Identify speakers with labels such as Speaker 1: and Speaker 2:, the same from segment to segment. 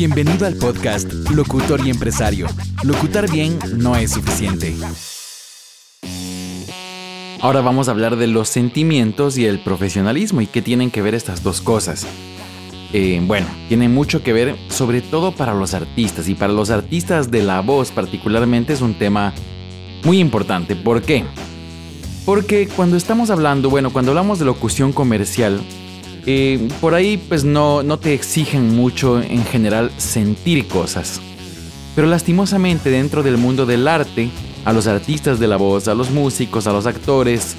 Speaker 1: Bienvenido al podcast Locutor y Empresario. Locutar bien no es suficiente. Ahora vamos a hablar de los sentimientos y el profesionalismo y qué tienen que ver estas dos cosas. Eh, bueno, tiene mucho que ver sobre todo para los artistas y para los artistas de la voz particularmente es un tema muy importante. ¿Por qué? Porque cuando estamos hablando, bueno, cuando hablamos de locución comercial, por ahí pues no, no te exigen mucho en general sentir cosas. Pero lastimosamente dentro del mundo del arte, a los artistas de la voz, a los músicos, a los actores,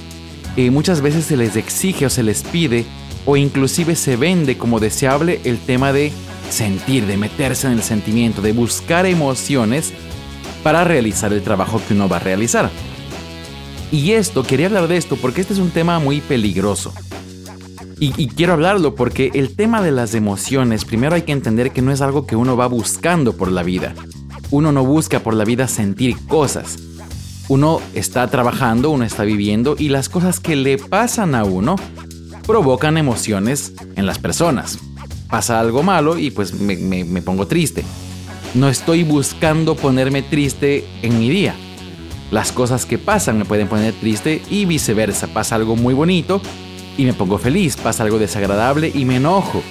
Speaker 1: eh, muchas veces se les exige o se les pide o inclusive se vende como deseable el tema de sentir, de meterse en el sentimiento, de buscar emociones para realizar el trabajo que uno va a realizar. Y esto, quería hablar de esto porque este es un tema muy peligroso. Y, quiero hablarlo porque el tema de las emociones, primero hay que entender que no es algo que uno va buscando por la vida. Uno no busca por la vida sentir cosas. Uno está trabajando, uno está viviendo y las cosas que le pasan a uno provocan emociones en las personas. Pasa algo malo y pues me, me pongo triste. No estoy buscando ponerme triste en mi día. Las cosas que pasan me pueden poner triste y viceversa. Pasa algo muy bonito y me pongo feliz, pasa algo desagradable y me enojo.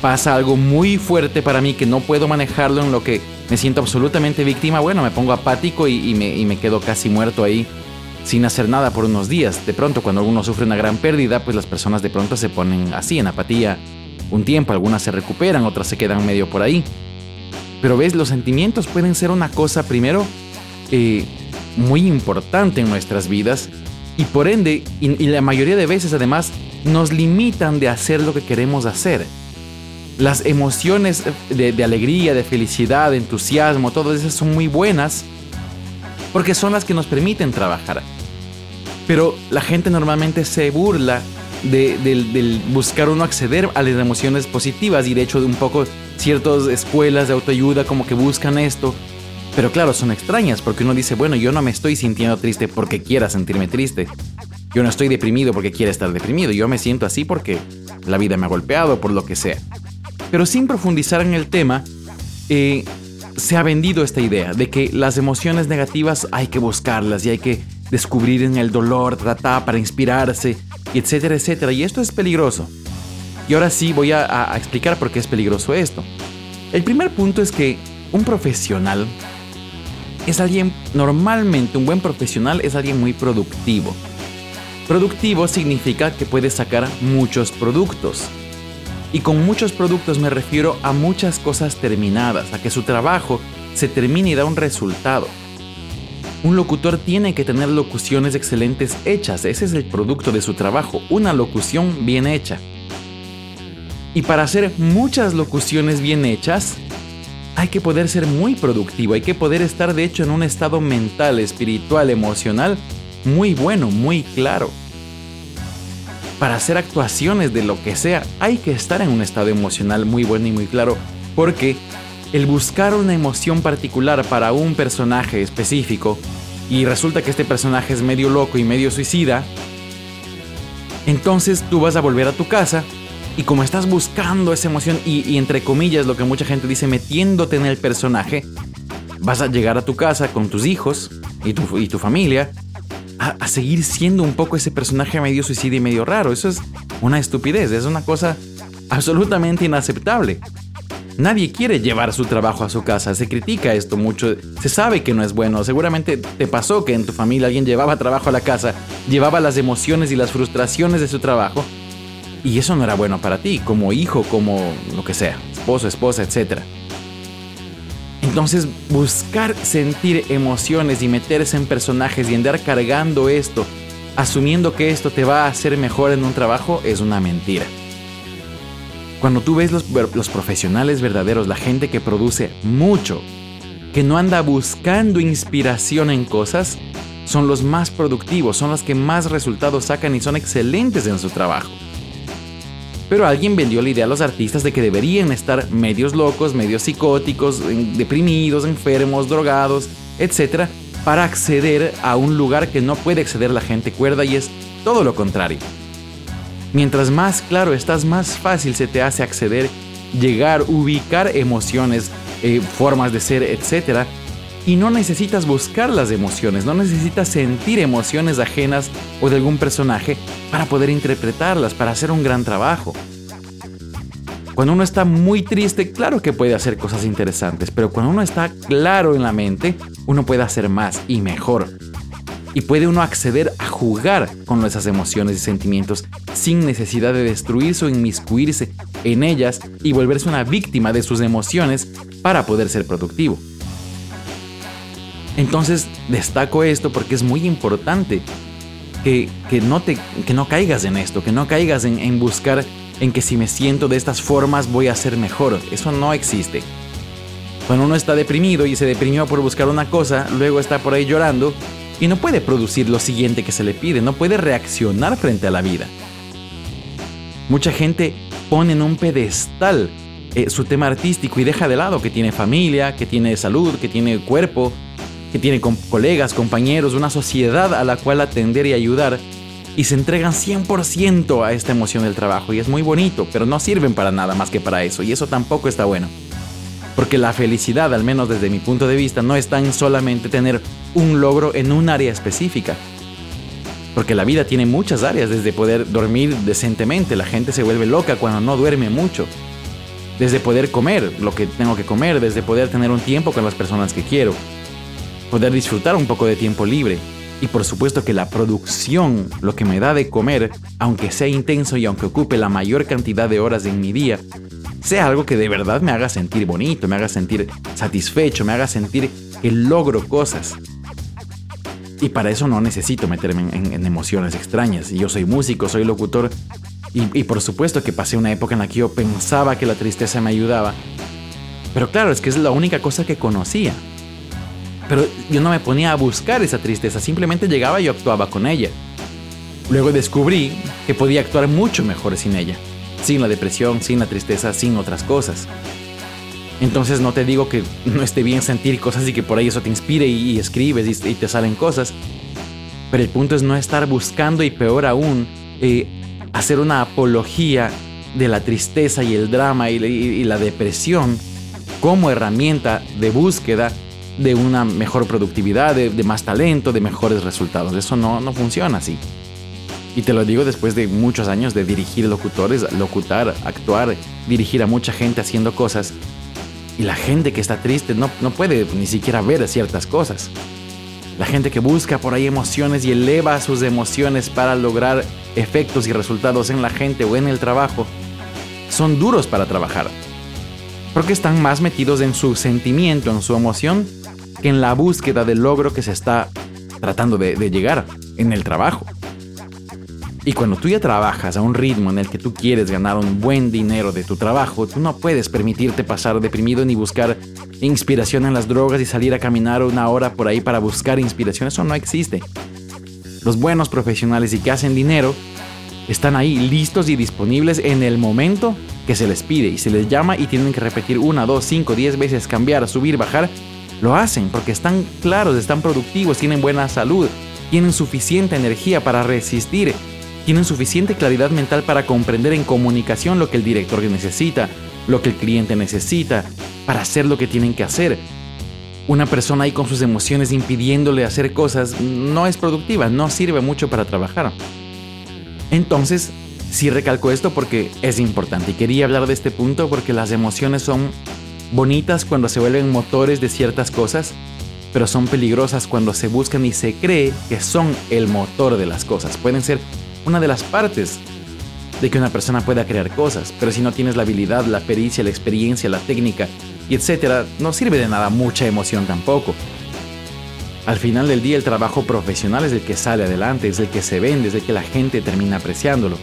Speaker 1: Pasa algo muy fuerte para mí que no puedo manejarlo en lo que me siento absolutamente víctima, bueno, me pongo apático y, me, quedo casi muerto ahí sin hacer nada por unos días. De pronto, cuando uno sufre una gran pérdida, pues las personas de pronto se ponen así, en apatía, un tiempo, algunas se recuperan, otras se quedan medio por ahí. Pero ves, los sentimientos pueden ser una cosa, primero, eh, muy importante en nuestras vidas y por ende, y, la mayoría de veces además, nos limitan de hacer lo que queremos hacer. Las emociones de, alegría, de felicidad, de entusiasmo, todas esas son muy buenas porque son las que nos permiten trabajar. Pero la gente normalmente se burla del buscar uno acceder a las emociones positivas y de hecho de un poco ciertas escuelas de autoayuda como que buscan esto pero claro, son extrañas porque uno dice, bueno, yo no me estoy sintiendo triste porque quiera sentirme triste. Yo no estoy deprimido porque quiera estar deprimido. Yo me siento así porque la vida me ha golpeado, por lo que sea. Pero sin profundizar en el tema, eh, se ha vendido esta idea de que las emociones negativas hay que buscarlas y hay que descubrir en el dolor, tratar para inspirarse, etcétera, etcétera. Y esto es peligroso. Y ahora sí voy a explicar por qué es peligroso esto. El primer punto es que un profesional es alguien, normalmente un buen profesional es alguien muy productivo. Productivo significa que puede sacar muchos productos. Y con muchos productos me refiero a muchas cosas terminadas, a que su trabajo se termine y da un resultado. Un locutor tiene que tener locuciones excelentes hechas, ese es el producto de su trabajo, una locución bien hecha. Y para hacer muchas locuciones bien hechas, hay que poder ser muy productivo, hay que poder estar de hecho en un estado mental, espiritual, emocional muy bueno, muy claro. Para hacer actuaciones de lo que sea, hay que estar en un estado emocional muy bueno y muy claro, porque el buscar una emoción particular para un personaje específico, y resulta que este personaje es medio loco y medio suicida, entonces tú vas a volver a tu casa y como estás buscando esa emoción y, entre comillas lo que mucha gente dice metiéndote en el personaje, vas a llegar a tu casa con tus hijos y tu, y tu familia a, seguir siendo un poco ese personaje medio suicida y medio raro. Eso es una estupidez, es una cosa absolutamente inaceptable. Nadie quiere llevar su trabajo a su casa, se critica esto mucho, se sabe que no es bueno, seguramente te pasó que en tu familia alguien llevaba trabajo a la casa, llevaba las emociones y las frustraciones de su trabajo y eso no era bueno para ti, como hijo, como lo que sea, esposo, esposa, etc. Entonces, buscar sentir emociones y meterse en personajes y andar cargando esto, asumiendo que esto te va a hacer mejor en un trabajo, es una mentira. Cuando tú ves los, los profesionales verdaderos, la gente que produce mucho, que no anda buscando inspiración en cosas, son los más productivos, son los que más resultados sacan y son excelentes en su trabajo. Pero alguien vendió la idea a los artistas de que deberían estar medios locos, medios psicóticos, deprimidos, enfermos, drogados, etc. para acceder a un lugar que no puede acceder la gente cuerda y es todo lo contrario. Mientras más claro estás, más fácil se te hace acceder, llegar, ubicar emociones, eh, formas de ser, etc. Y no necesitas buscar las emociones, no necesitas sentir emociones ajenas o de algún personaje para poder interpretarlas, para hacer un gran trabajo. Cuando uno está muy triste, claro que puede hacer cosas interesantes, pero cuando uno está claro en la mente, uno puede hacer más y mejor. Y puede uno acceder a jugar con esas emociones y sentimientos sin necesidad de destruirse o inmiscuirse en ellas y volverse una víctima de sus emociones para poder ser productivo. Entonces destaco esto porque es muy importante que, no, te, que no caigas en esto, que no caigas en, en buscar en que si me siento de estas formas voy a ser mejor. Eso no existe. Cuando uno está deprimido y se deprimió por buscar una cosa, luego está por ahí llorando y no puede producir lo siguiente que se le pide, no puede reaccionar frente a la vida. Mucha gente pone en un pedestal eh, su tema artístico y deja de lado que tiene familia, que tiene salud, que tiene cuerpo, que tiene colegas, compañeros, una sociedad a la cual atender y ayudar y se entregan 100% a esta emoción del trabajo y es muy bonito, pero no sirven para nada más que para eso y eso tampoco está bueno. Porque la felicidad, al menos desde mi punto de vista, no está en solamente tener un logro en un área específica. Porque la vida tiene muchas áreas, desde poder dormir decentemente, la gente se vuelve loca cuando no duerme mucho. Desde poder comer lo que tengo que comer, desde poder tener un tiempo con las personas que quiero. Poder disfrutar un poco de tiempo libre. Y por supuesto que la producción, lo que me da de comer, aunque sea intenso y aunque ocupe la mayor cantidad de horas en mi día, sea algo que de verdad me haga sentir bonito, me haga sentir satisfecho, me haga sentir que logro cosas. Y para eso no necesito meterme en, emociones extrañas. Yo soy músico, soy locutor. Y, por supuesto que pasé una época en la que yo pensaba que la tristeza me ayudaba. Pero claro, es que es la única cosa que conocía. Pero yo no me ponía a buscar esa tristeza, simplemente llegaba y actuaba con ella. Luego descubrí que podía actuar mucho mejor sin ella sin la depresión, sin la tristeza, sin otras cosas. Entonces no te digo que no esté bien sentir cosas y que por ahí eso te inspire y, escribes y, te salen cosas. Pero el punto es no estar buscando y peor aún, eh, hacer una apología de la tristeza y el drama y, la depresión como herramienta de búsqueda de una mejor productividad, de, más talento, de mejores resultados. Eso no, no funciona así. Y te lo digo después de muchos años de dirigir locutores, locutar, actuar, dirigir a mucha gente haciendo cosas. Y la gente que está triste no, no puede ni siquiera ver ciertas cosas. La gente que busca por ahí emociones y eleva sus emociones para lograr efectos y resultados en la gente o en el trabajo, son duros para trabajar. Porque están más metidos en su sentimiento, en su emoción, que en la búsqueda del logro que se está tratando de, llegar en el trabajo. Y cuando tú ya trabajas a un ritmo en el que tú quieres ganar un buen dinero de tu trabajo, tú no puedes permitirte pasar deprimido ni buscar inspiración en las drogas y salir a caminar una hora por ahí para buscar inspiración. Eso no existe. Los buenos profesionales y que hacen dinero están ahí listos y disponibles en el momento que se les pide y se les llama y tienen que repetir una, dos, cinco, diez veces, cambiar, subir, bajar. Lo hacen porque están claros, están productivos, tienen buena salud, tienen suficiente energía para resistir tienen suficiente claridad mental para comprender en comunicación lo que el director necesita, lo que el cliente necesita, para hacer lo que tienen que hacer. Una persona ahí con sus emociones impidiéndole hacer cosas no es productiva, no sirve mucho para trabajar. Entonces, sí recalco esto porque es importante y quería hablar de este punto porque las emociones son bonitas cuando se vuelven motores de ciertas cosas, pero son peligrosas cuando se buscan y se cree que son el motor de las cosas. Pueden ser una de las partes de que una persona pueda crear cosas, pero si no tienes la habilidad, la pericia, la experiencia, la técnica y etcétera, no sirve de nada mucha emoción tampoco. Al final del día el trabajo profesional es el que sale adelante, es el que se vende, es el que la gente termina apreciándolo.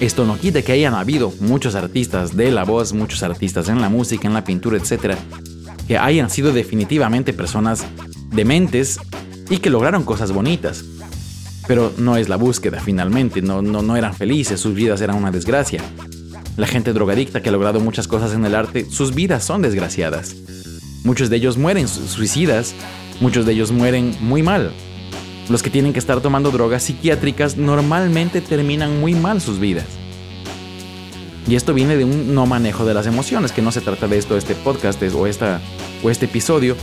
Speaker 1: Esto no quita que hayan habido muchos artistas de la voz, muchos artistas en la música, en la pintura, etcétera, que hayan sido definitivamente personas dementes y que lograron cosas bonitas. Pero no es la búsqueda finalmente, no, no, no eran felices, sus vidas eran una desgracia. La gente drogadicta que ha logrado muchas cosas en el arte, sus vidas son desgraciadas. Muchos de ellos mueren suicidas, muchos de ellos mueren muy mal. Los que tienen que estar tomando drogas psiquiátricas normalmente terminan muy mal sus vidas. Y esto viene de un no manejo de las emociones, que no se trata de esto, este podcast o, esta, o este episodio,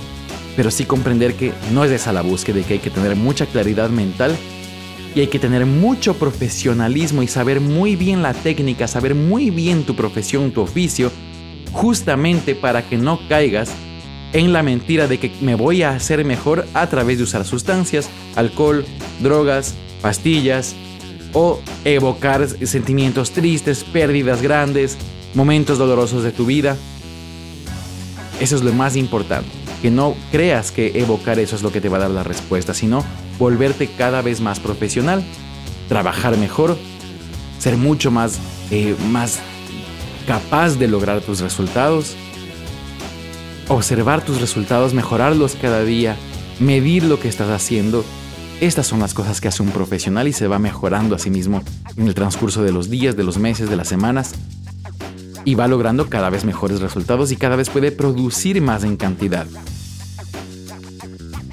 Speaker 1: pero sí comprender que no es esa la búsqueda, que hay que tener mucha claridad mental y hay que tener mucho profesionalismo y saber muy bien la técnica, saber muy bien tu profesión, tu oficio, justamente para que no caigas en la mentira de que me voy a hacer mejor a través de usar sustancias, alcohol, drogas, pastillas, o evocar sentimientos tristes, pérdidas grandes, momentos dolorosos de tu vida. Eso es lo más importante. Que no creas que evocar eso es lo que te va a dar la respuesta, sino volverte cada vez más profesional, trabajar mejor, ser mucho más, eh, más capaz de lograr tus resultados, observar tus resultados, mejorarlos cada día, medir lo que estás haciendo estas son las cosas que hace un profesional y se va mejorando a sí mismo en el transcurso de los días, de los meses, de las semanas y va logrando cada vez mejores resultados y cada vez puede producir más en cantidad.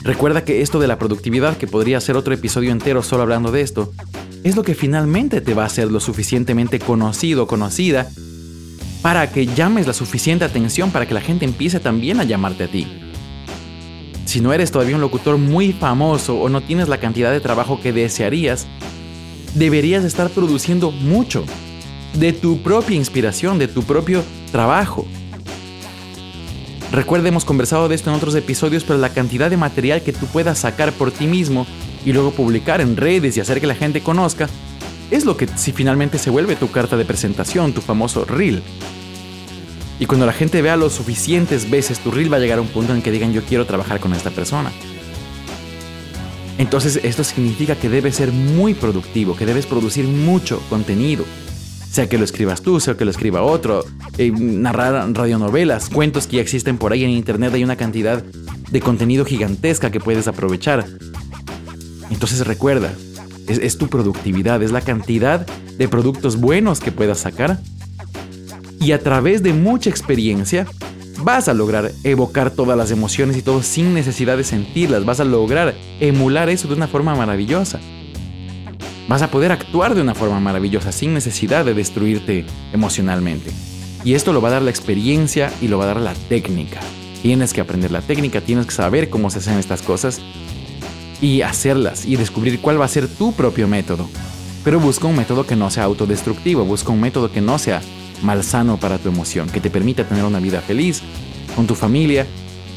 Speaker 1: Recuerda que esto de la productividad, que podría ser otro episodio entero solo hablando de esto, es lo que finalmente te va a hacer lo suficientemente conocido conocida para que llames la suficiente atención para que la gente empiece también a llamarte a ti si no eres todavía un locutor muy famoso o no tienes la cantidad de trabajo que desearías, deberías estar produciendo mucho de tu propia inspiración, de tu propio trabajo. Recuerda, hemos conversado de esto en otros episodios, pero la cantidad de material que tú puedas sacar por ti mismo y luego publicar en redes y hacer que la gente conozca, es lo que si finalmente se vuelve tu carta de presentación, tu famoso reel. Y cuando la gente vea lo suficientes veces tu reel va a llegar a un punto en que digan yo quiero trabajar con esta persona. Entonces esto significa que debes ser muy productivo, que debes producir mucho contenido. Sea que lo escribas tú, sea que lo escriba otro, eh, narrar radionovelas, cuentos que ya existen por ahí en internet, hay una cantidad de contenido gigantesca que puedes aprovechar. Entonces recuerda, es tu productividad, es la cantidad de productos buenos que puedas sacar y a través de mucha experiencia vas a lograr evocar todas las emociones y todo sin necesidad de sentirlas. Vas a lograr emular eso de una forma maravillosa. Vas a poder actuar de una forma maravillosa sin necesidad de destruirte emocionalmente. Y esto lo va a dar la experiencia y lo va a dar la técnica. Tienes que aprender la técnica, tienes que saber cómo se hacen estas cosas y hacerlas y descubrir cuál va a ser tu propio método. Pero busca un método que no sea autodestructivo, busca un método que no sea malsano para tu emoción, que te permita tener una vida feliz con tu familia,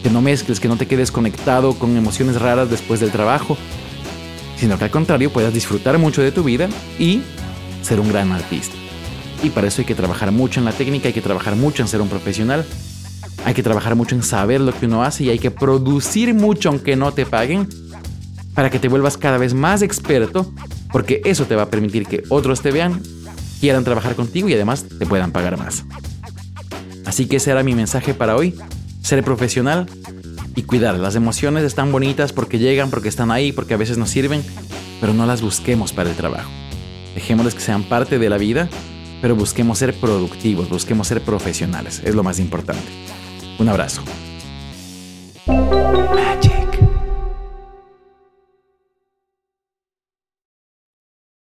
Speaker 1: que no mezcles, que no te quedes conectado con emociones raras después del trabajo, sino que al contrario puedas disfrutar mucho de tu vida y ser un gran artista. Y para eso hay que trabajar mucho en la técnica, hay que trabajar mucho en ser un profesional, hay que trabajar mucho en saber lo que uno hace y hay que producir mucho aunque no te paguen para que te vuelvas cada vez más experto, porque eso te va a permitir que otros te vean quieran trabajar contigo y además te puedan pagar más. Así que ese era mi mensaje para hoy, ser profesional y cuidar. Las emociones están bonitas porque llegan, porque están ahí, porque a veces nos sirven, pero no las busquemos para el trabajo. Dejémosles que sean parte de la vida, pero busquemos ser productivos, busquemos ser profesionales, es lo más importante. Un abrazo.